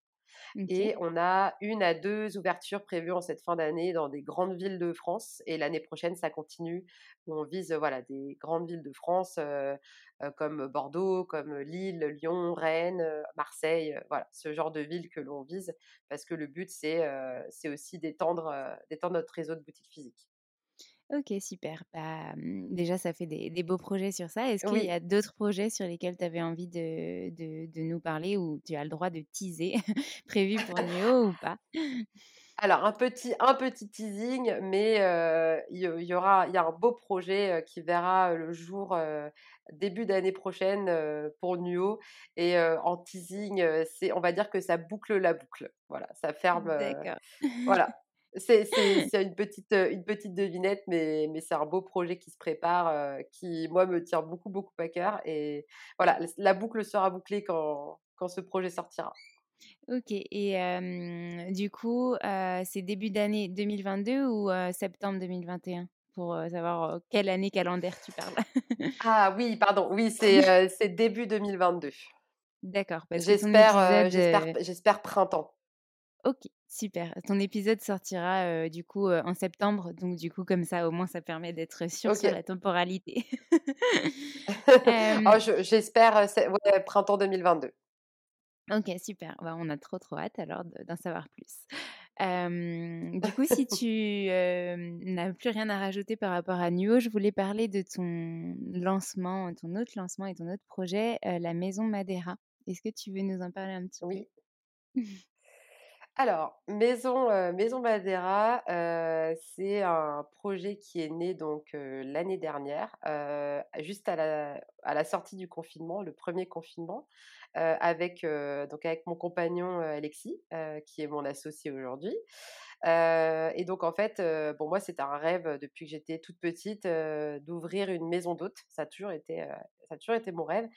Et on a une à deux ouvertures prévues en cette fin d'année dans des grandes villes de France. Et l'année prochaine, ça continue. On vise voilà, des grandes villes de France comme Bordeaux, comme Lille, Lyon, Rennes, Marseille. voilà, ce genre de villes que l'on vise parce que le but, c'est aussi d'étendre notre réseau de boutiques physiques. Ok, super. Bah, mmh, déjà, ça fait des, beaux projets sur ça. Est-ce qu'il y a d'autres projets sur lesquels tu avais envie de, de, nous parler ou tu as le droit de teaser *laughs* prévu pour *laughs* Néo ou pas? Alors un petit un petit teasing, mais il y aura il y a un beau projet, qui verra le jour, début d'année prochaine, pour Nuo et en teasing, c'est on va dire que ça boucle la boucle. Voilà, ça ferme, D'accord. voilà. *laughs* C'est une petite, une petite devinette, mais mais c'est un beau projet qui se prépare, qui moi me tient beaucoup, beaucoup à cœur et voilà, la boucle sera bouclée quand quand ce projet sortira. OK et du coup, c'est début d'année 2022 ou septembre 2021? Pour, savoir, quelle année calendaire tu parles. *laughs* Ah oui, pardon, oui, *laughs* c'est, début 2022. D'accord, j'espère j'espère printemps. OK, super. Ton épisode sortira, du coup, en septembre, donc du coup, comme ça, au moins, ça permet d'être sûr sur la temporalité. *laughs* *laughs* Oh je j'espère, ouais, printemps 2022. OK, super. Bah, on a trop, trop hâte alors de d'en savoir plus. Du coup, si *laughs* tu, n'as plus rien à rajouter par rapport à Nuo, je voulais parler de ton lancement, ton autre lancement et ton autre projet, la maison Madera. Est-ce que tu veux nous en parler un petit peu? Oui. Alors, Maison, Maison Madera, heu, c'est un projet qui est né donc, heu, l'année dernière, juste à la sortie du confinement, le premier confinement, avec, mon compagnon, Alexis, qui est mon associé aujourd'hui. Et donc en fait, bon moi c'était un rêve, depuis que j'étais toute petite, d'ouvrir une maison d'hôtes. Ça a toujours été, heu, ça a toujours été mon rêve,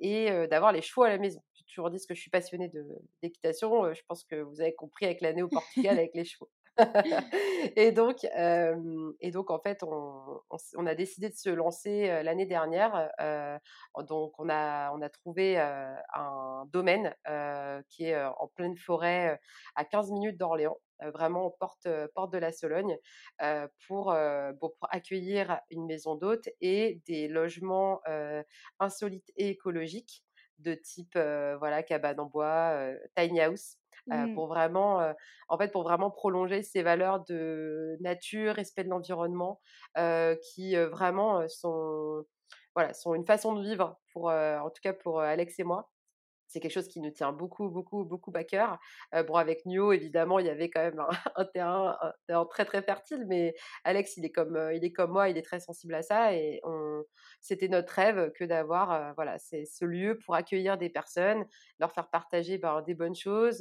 et d'avoir les chevaux à la maison. Toujours dit que je suis passionnée de d'équitation, je pense que vous avez compris avec l'année au Portugal *laughs* avec les chevaux. *laughs* Et donc et donc en fait, on on a décidé de se lancer, l'année dernière, donc on a on a trouvé, un domaine, qui est, en pleine forêt, à 15 minutes d'Orléans, vraiment porte, porte de la Sologne, pour, bon, pour accueillir une maison d'hôtes et des logements, insolites et écologiques de type, voilà, cabane en bois, tiny house, Mmh. pour vraiment, en fait, pour vraiment prolonger ces valeurs de nature, respect de l'environnement, qui, vraiment, sont voilà, sont une façon de vivre pour, en tout cas pour, Alex et moi. C'est quelque chose qui nous tient beaucoup, beaucoup, beaucoup à cœur. Heu, bon avec Nuo évidemment, il y avait quand même un *laughs* un terrain un terrain très, très fertile, mais Alex, il est comme, heu, il est comme moi, il est très sensible à ça et on c'était notre rêve que d'avoir, heu, voilà, c'est ce lieu pour accueillir des personnes, leur faire partager, ben, des bonnes choses,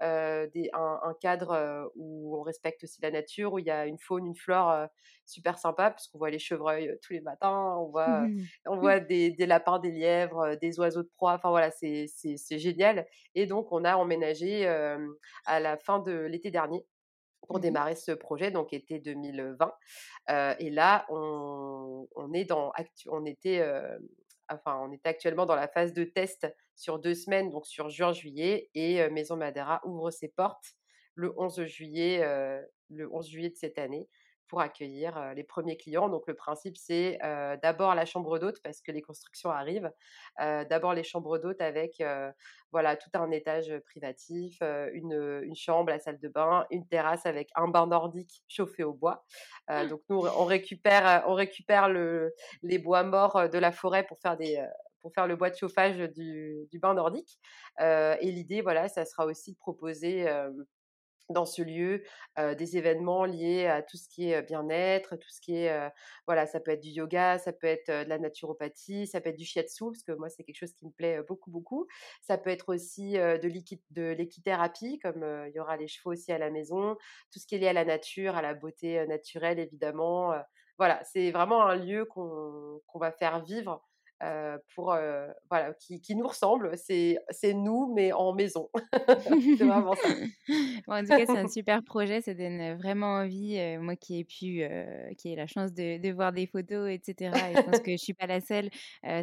des un un cadre, où on respecte aussi la nature, où il y a une faune, une flore, super sympa puisqu'on voit les chevreuils, tous les matins, on voit, on voit des des lapins, des lièvres, des oiseaux de proie, enfin voilà, c'est c'est génial et donc on a emménagé, à la fin de l'été dernier pour Mmh démarrer ce projet, donc été 2020, heu et là on on est dans on était, enfin on est actuellement dans la phase de test sur 2 semaines, donc sur juin-juillet et Maison Madera ouvre ses portes le 11 juillet, le 11 juillet de cette année pour accueillir, les premiers clients. Donc le principe, c'est, d'abord la chambre d'hôte parce que les constructions arrivent. D'abord les chambres d'hôtes avec, voilà, tout un étage, privatif, une, une chambre, la salle de bain, une terrasse avec un bain nordique chauffé au bois. Heu, donc nous, on récupère, on récupère le les bois morts, de la forêt pour faire des, pour faire le bois de chauffage du du bain nordique. Et l'idée, voilà, ça sera aussi de proposer, dans ce lieu, des événements liés à tout ce qui est, bien-être, tout ce qui est, voilà, ça peut être du yoga, ça peut être, de la naturopathie, ça peut être du shiatsu, parce que moi, c'est quelque chose qui me plaît, beaucoup, beaucoup. Ça peut être aussi, de l'équi de l'équithérapie, comme, il y aura les chevaux aussi à la maison, tout ce qui est lié à la nature, à la beauté, naturelle évidemment, voilà, c'est vraiment un lieu qu'on va faire vivre, heu, pour, heu, voilà, qui qui nous ressemble. C'est c'est nous, mais en maison. *laughs* C'est vraiment ça. *laughs* Bon, en tout cas, c'est un super projet, ça donne, vraiment envie, heu, moi qui ai pu, qui ai la chance de de voir des photos et cetera et je pense que je suis pas la seule,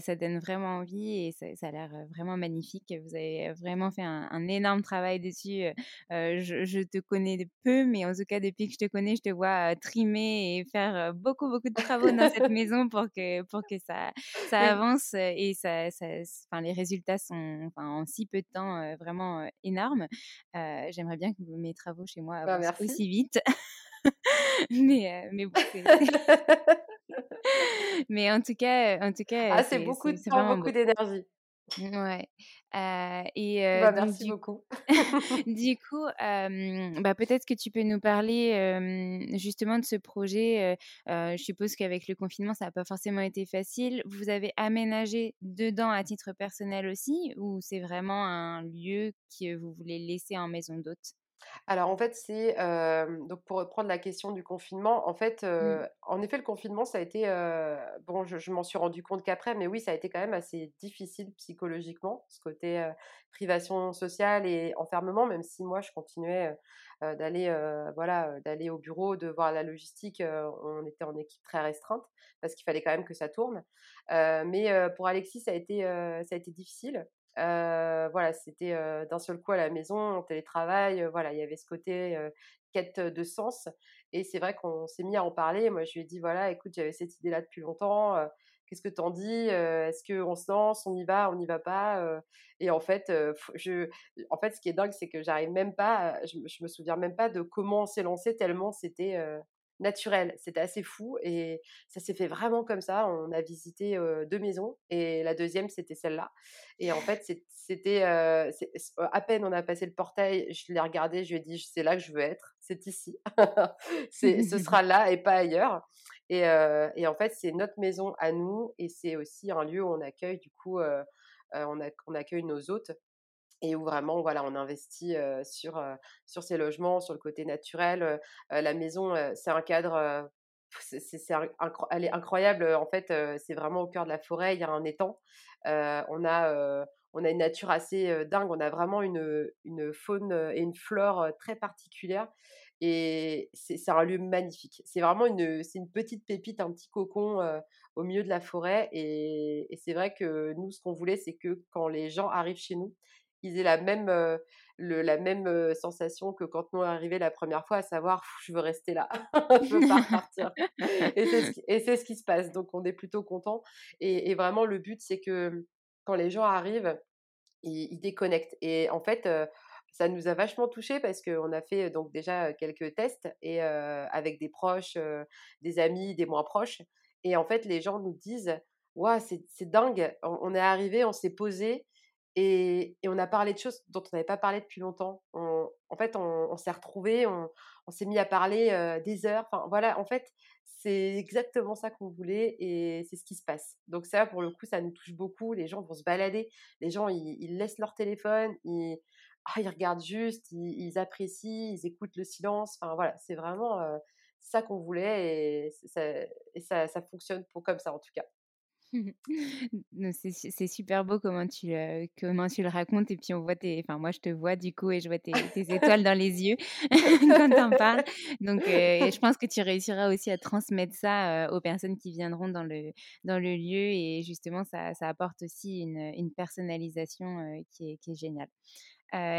ça donne vraiment envie et ça ça a l'air, vraiment magnifique. Vous avez, vraiment fait un un énorme travail dessus, je je te connais de peu, mais en tout cas, depuis que je te connais, je te vois, trimer et faire, beaucoup, beaucoup de travaux dans cette *laughs* maison pour que pour que ça ça avance, et ça ça enfin, les résultats sont, enfin, en si peu de temps, vraiment, énormes. J'aimerais bien que mes travaux chez moi Bah, avancent aussi vite. *laughs* Mais, mais bon, *laughs* *laughs* mais en tout cas, en tout cas, Ah, c'est beaucoup de temps, beaucoup beau. d'énergie. Ouais. et bah, donc merci du beaucoup. *laughs* *laughs* du coup, bah, peut-être que tu peux nous parler, justement de ce projet, je suppose qu'avec le confinement, ça n'a pas forcément été facile. Vous avez aménagé dedans à titre personnel aussi ou c'est vraiment un lieu que vous voulez laisser en maison d'hôte? Alors en fait, c'est, donc pour reprendre la question du confinement, en fait, Mmh. en effet, le confinement, ça a été, bon, je je m'en suis rendu compte qu'après, mais oui, ça a été quand même assez difficile psychologiquement, ce côté, privation sociale et enfermement, même si moi, je continuais, d'aller, voilà, d'aller au bureau, de voir la logistique, on était en équipe très restreinte parce qu'il fallait quand même que ça tourne. Mais pour Alexis, ça a été, ça a été difficile. Heu, voilà, c'était, heu, d'un seul coup à la maison, en télétravail, heu, voilà, il y avait ce côté, quête de sens et c'est vrai qu'on s'est mis à en parler. Moi, je lui ai dit: «Voilà, écoute, j'avais cette idée-là depuis longtemps, qu'est-ce que tu en dis? Est-ce qu'on se lance? On y va? On n'y va pas?» et en fait, je en fait, ce qui est dingue, c'est que j'arrive même pas je je me souviens même pas de comment on s'est lancé tellement c'était, naturel. C'était assez fou et ça s'est fait vraiment comme ça. On a visité, heu, 2 maisons et la deuxième c'était celle-là et en fait, c'était, à peine on a passé le portail, je l'ai regardé, je lui ai dit: «C'est là que je veux être, c'est ici. *laughs* Ce sera là et pas ailleurs» et en fait, c'est notre maison à nous et c'est aussi un lieu où on accueille du coup, on accueille nos hôtes et où vraiment, voilà, on investit, sur, heu, sur ces logements, sur le côté naturel, la maison, c'est un cadre, c'est elle est incroyable, en fait, c'est vraiment au cœur de la forêt, il y a un étang. On a, on a une nature assez, dingue, on a vraiment une, une faune, et une flore, très particulière et c'est c'est un lieu magnifique. C'est vraiment une, c'est une petite pépite, un petit cocon, au milieu de la forêt et c'est vrai que nous, ce qu'on voulait, c'est que quand les gens arrivent chez nous, ils aient la même, heu, le la même, sensation que quand nous est arrivés la première fois, à savoir: «Je veux rester là, *laughs* je veux pas repartir» et c'est ce *laughs* qui ce qui se passe, donc on est plutôt contents. Et et vraiment le but, c'est que, quand les gens arrivent, ils ils déconnectent. Et en fait, ça nous a vachement touchés parce qu'on a fait, donc déjà, quelques tests et avec des proches, des amis, des moins proches. Et en fait, les gens nous disent: «Waouh, c'est c'est dingue, on on est arrivés, on s'est posés et on a parlé de choses dont on n'avait pas parlé depuis longtemps. On en fait, on s'est retrouvés, on s'est mis à parler, heu, des heures. Enfin voilà, en fait, c'est exactement ça qu'on voulait et c'est ce qui se passe. Donc ça, pour le coup, ça nous touche beaucoup. Les gens vont se balader, les gens, ils laissent leur téléphone, ils ah, regardent juste, ils apprécient, ils écoutent le silence. Enfin voilà, c'est vraiment, heu, ça qu'on voulait et c ça et ça ça fonctionne pour comme ça, en tout cas. *laughs* C'est su c'est super beau comment tu, heu, comment tu le racontes et puis on voit tes enfin moi je te vois du coup et je vois tes tes étoiles dans les yeux *laughs* quand tu en parles. Donc et je pense que tu réussiras aussi à transmettre ça, heu, aux personnes qui viendront dans le dans le lieu et justement ça ça apporte aussi une, une personnalisation, qui est qui est géniale.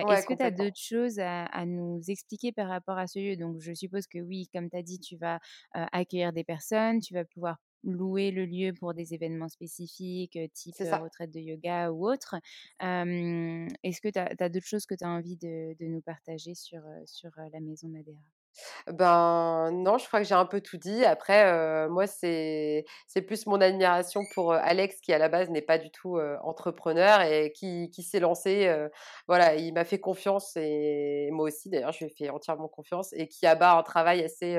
Ouais, est-ce que tu as d'autres choses à à nous expliquer par rapport à ce lieu? Donc je suppose que oui, comme tu as dit, tu vas, accueillir des personnes, tu vas pouvoir louer le lieu pour des événements spécifiques, heu, type, ça. retraite de yoga ou autre. Est-ce que tu as d'autres choses que tu as envie de de nous partager sur, heu, sur, la maison Madera? Ben, non, je crois que j'ai un peu tout dit. Après, heu, moi, c'est plus mon admiration pour, heu, Alex qui, à la base, n'est pas du tout, heu, entrepreneur et qui qui s'est lancé, voilà, il m'a fait confiance et moi aussi d'ailleurs, je lui ai fait entièrement confiance et qui abat un travail assez,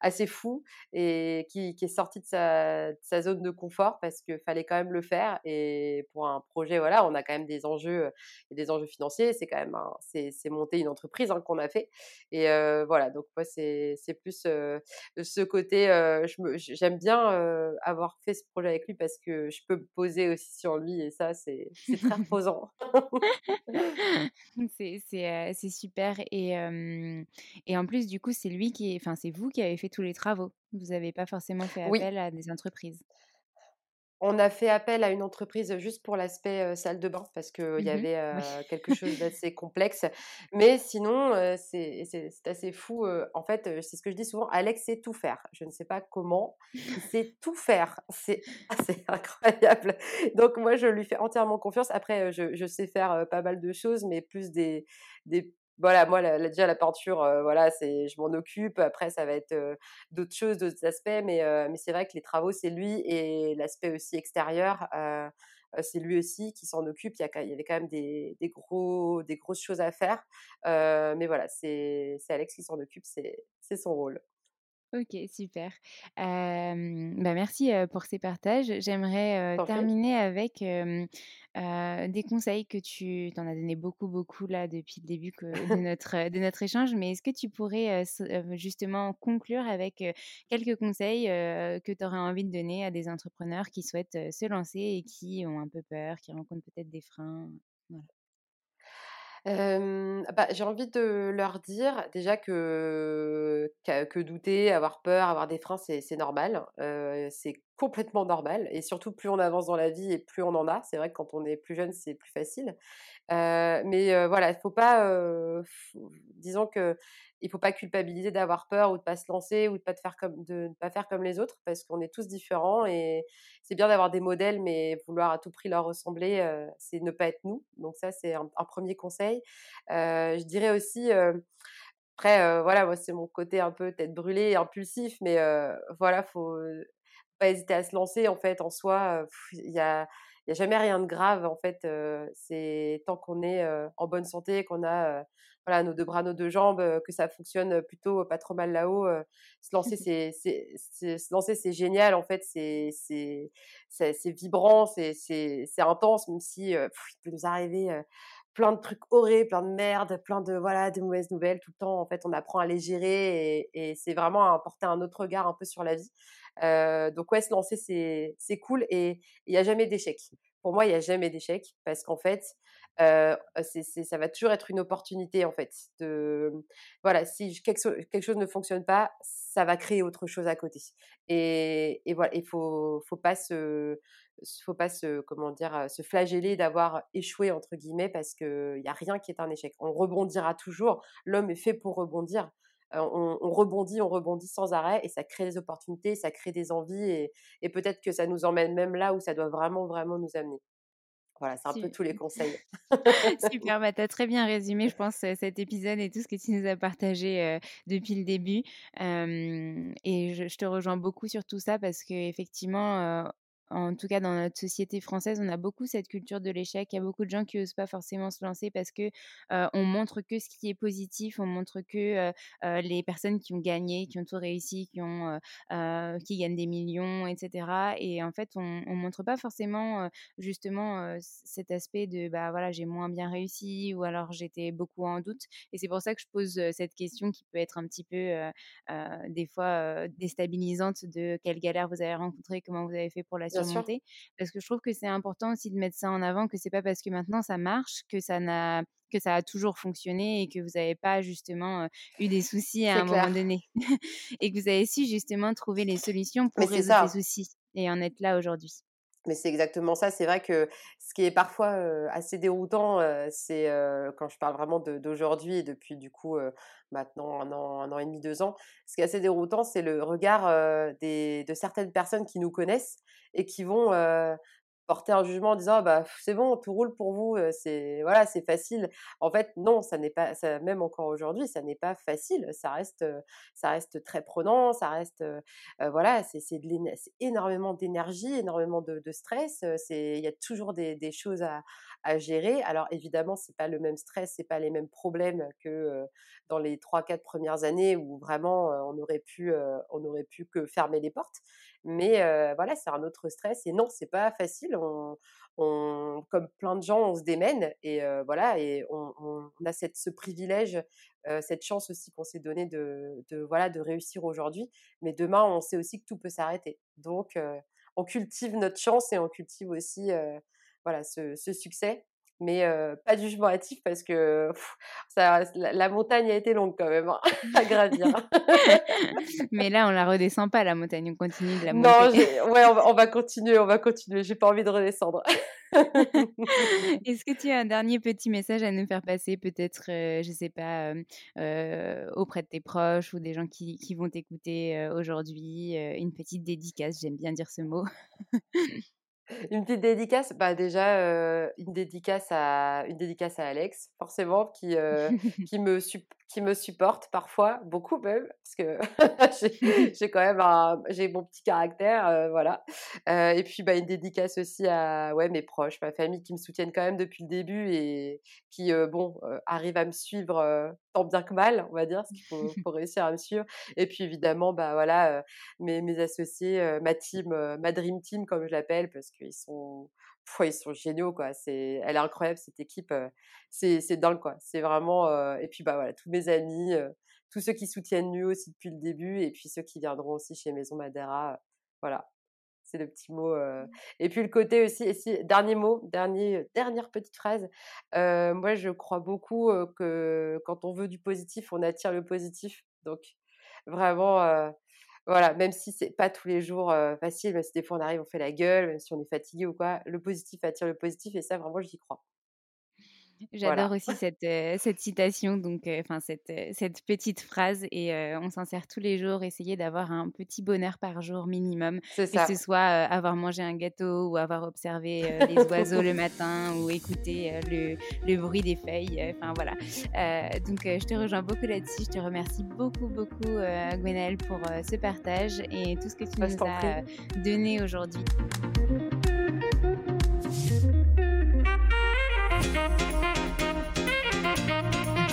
assez fou et qui est sorti de sa zone de confort parce qu'il fallait quand même le faire et pour un projet, voilà, on a quand même des enjeux, et des enjeux financiers. C'est quand même c'est monter une entreprise, hein, qu'on a fait et voilà, donc c'est plus, ce côté, j'aime bien, avoir fait ce projet avec lui parce que je peux me poser aussi sur lui et ça, c'est très *laughs* reposant. C'est super et en plus, du coup, c'est lui qui enfin, c'est vous qui avez fait tous les travaux? Vous avez pas forcément fait Oui. appel à des entreprises? On a fait appel à une entreprise juste pour l'aspect, salle de bain parce qu'il y Mmh mh. avait, Oui. quelque *laughs* chose d'assez complexe. Mais sinon, c'est assez fou, en fait, c'est ce que je dis souvent, Alex sait tout faire. Je ne sais pas comment, il sait tout faire. C'est *laughs* assez incroyable. Donc moi, je lui fais entièrement confiance. Après, je je sais faire, pas mal de choses, mais plus des des voilà, moi, la déjà la peinture, voilà, c'est je m'en occupe. Après, ça va être, d'autres choses, d'autres aspects, mais heu, mais c'est vrai que les travaux, c'est lui et l'aspect aussi extérieur, c'est lui aussi qui s'en occupe. Il y, a, il y, avait quand même des, des, gros, des grosses choses à faire. mais voilà, c'est Alex qui s'en occupe, c'est son rôle. Ok, super. bah merci pour ces partages. J'aimerais terminer avec des conseils que tu t'en as donné beaucoup, beaucoup là depuis le début de, *laughs* notre, de notre échange. Mais est-ce que tu pourrais justement conclure avec quelques conseils que tu aurais envie de donner à des entrepreneurs qui souhaitent se lancer et qui ont un peu peur, qui rencontrent peut-être des freins? Voilà. Bah, j'ai envie de leur dire déjà que douter, avoir peur, avoir des freins, c'est normal. Complètement normal et surtout plus on avance dans la vie et plus on en a. C'est vrai que quand on est plus jeune, c'est plus facile. mais voilà, il faut pas, disons que il faut pas culpabiliser d'avoir peur ou de pas se lancer ou de pas faire comme de ne pas faire comme les autres parce qu'on est tous différents et c'est bien d'avoir des modèles mais vouloir à tout prix leur ressembler c'est ne pas être nous donc ça c'est un, premier conseil je dirais aussi après voilà moi c'est mon côté un peu tête brûlée impulsif mais voilà faut pas hésiter à se lancer en fait en soi il y a il n'y a jamais rien de grave en fait. c'est tant qu'on est en bonne santé, qu'on a voilà nos deux bras, nos deux jambes, que ça fonctionne plutôt pas trop mal là-haut. se lancer, *laughs* c'est, se lancer, c'est génial en fait. C'est c'est c'est, vibrant, c'est c'est intense, même si il peut nous arriver plein de trucs horribles, plein de merde, plein de voilà de mauvaises nouvelles tout le temps. En fait, on apprend à les gérer et, et c'est vraiment à porter un autre regard un peu sur la vie. Euh, donc ouais, se lancer, c'est, c'est cool et il n'y a jamais d'échec. Pour moi, il n'y a jamais d'échec parce qu'en fait, ça va toujours être une opportunité en fait. De, voilà, si quelque, chose ne fonctionne pas, ça va créer autre chose à côté. Et, et voilà, il faut, faut pas se, se, flageller d'avoir échoué entre guillemets parce que il y a rien qui est un échec. On rebondira toujours. L'homme est fait pour rebondir on, rebondit, on rebondit sans arrêt et ça crée des opportunités, ça crée des envies et, peut-être que ça nous emmène même là où ça doit vraiment, vraiment nous amener. Voilà, c'est un peu tous les conseils. *laughs* *laughs* Super, bah, tu as très bien résumé, je pense, cet épisode et tout ce que tu nous as partagé depuis le début. et je, je, te rejoins beaucoup sur tout ça parce qu'effectivement, en tout cas dans notre société française, on a beaucoup cette culture de l'échec. Il y a beaucoup de gens qui n'osent pas forcément se lancer parce que on montre que ce qui est positif, on montre que les personnes qui ont gagné, qui ont tout réussi, qui ont qui gagnent des millions, etc. Et en fait, on, on montre pas forcément justement cet aspect de bah voilà j'ai moins bien réussi ou alors j'étais beaucoup en doute. Et c'est pour ça que je pose cette question qui peut être un petit peu des fois déstabilisante de quelle galère vous avez rencontré, comment vous avez fait pour la Parce que je trouve que c'est important aussi de mettre ça en avant, que c'est pas parce que maintenant ça marche que ça n'a que ça a toujours fonctionné et que vous n'avez pas justement eu des soucis à un moment donné *laughs* et que vous avez su justement trouver les solutions pour résoudre ces soucis et en être là aujourd'hui. Mais c'est exactement ça. C'est vrai que ce qui est parfois assez déroutant, c'est quand je parle vraiment d'aujourd'hui et depuis du coup maintenant un an, un an et demi, deux ans. Ce qui est assez déroutant, c'est le regard de certaines personnes qui nous connaissent et qui vont porter un jugement en disant bah c'est bon tout roule pour vous c'est voilà c'est facile. En fait non ça n'est pas ça même encore aujourd'hui ça n'est pas facile. Ça reste ça reste très prenant ça reste voilà c'est énormément d'énergie énormément de, stress c'est il y a toujours des, des choses à, à gérer. Alors évidemment c'est pas le même stress c'est pas les mêmes problèmes que dans les trois quatre premières années où vraiment on aurait pu on aurait pu que fermer les portes mais voilà, c'est un autre stress. Et non, c'est pas facile. On, on, comme plein de gens, on se démène. Et voilà, et on, on, a cette, ce privilège, cette chance aussi qu'on s'est donné de, de, voilà, de réussir aujourd'hui. Mais demain, on sait aussi que tout peut s'arrêter. Donc, on cultive notre chance et on cultive aussi voilà, ce, ce succès mais pas de jugement hâtif parce que ça, la, montagne a été longue quand même hein, *laughs* à gravir. *laughs* mais là, on la redescend pas la montagne, on continue de la monter. Non, ouais, on va, on va, continuer, on va continuer. J'ai pas envie de redescendre. *laughs* Est-ce que tu as un dernier petit message à nous faire passer, peut-être, je sais pas, auprès de tes proches ou des gens qui, qui vont t'écouter aujourd'hui, une petite dédicace, j'aime bien dire ce mot. Une petite dédicace, bah déjà une dédicace à une dédicace à Alex, forcément, qui *laughs* qui me qui me supporte parfois, beaucoup même, parce que *laughs* *laughs* j'ai quand même un, j'ai mon petit caractère, euh, voilà. Euh, et puis bah, une dédicace aussi à ouais, mes proches, ma famille qui me soutiennent quand même depuis le début et qui, euh, bon, arrivent à me suivre tant bien que mal, on va dire, parce qu'il faut, *laughs* faut, réussir à me suivre. Et puis évidemment, bah voilà, mes, mes associés, ma team, ma dream team comme je l'appelle, parce qu'ils sont ils sont géniaux quoi. C'est, elle est incroyable cette équipe. c'est, c'est dingue quoi. C'est vraiment. et puis bah voilà, tous mes amis, tous ceux qui soutiennent lui aussi depuis le début, et puis ceux qui viendront aussi chez Maison Madera. voilà, c'est le petit mot. Mmh. Et puis le côté aussi, et dernier mot, dernier, dernière petite phrase. moi, je crois beaucoup que quand on veut du positif, on attire le positif. Donc vraiment, voilà, même si c'est pas tous les jours facile, même si des fois on arrive, on fait la gueule, même si on est fatigué ou quoi, le positif attire le positif et ça, vraiment, j'y crois. J'adore aussi cette, cette citation, donc enfin cette, cette petite phrase, et on s'en sert tous les jours, essayer d'avoir un petit bonheur par jour minimum, que ce soit avoir mangé un gâteau ou avoir observé les oiseaux le matin ou écouter le, le, bruit des feuilles, enfin voilà. donc je te rejoins beaucoup là-dessus, je te remercie beaucoup beaucoup Gwenaëlle pour ce partage et tout ce que tu bah, nous as donné aujourd'hui.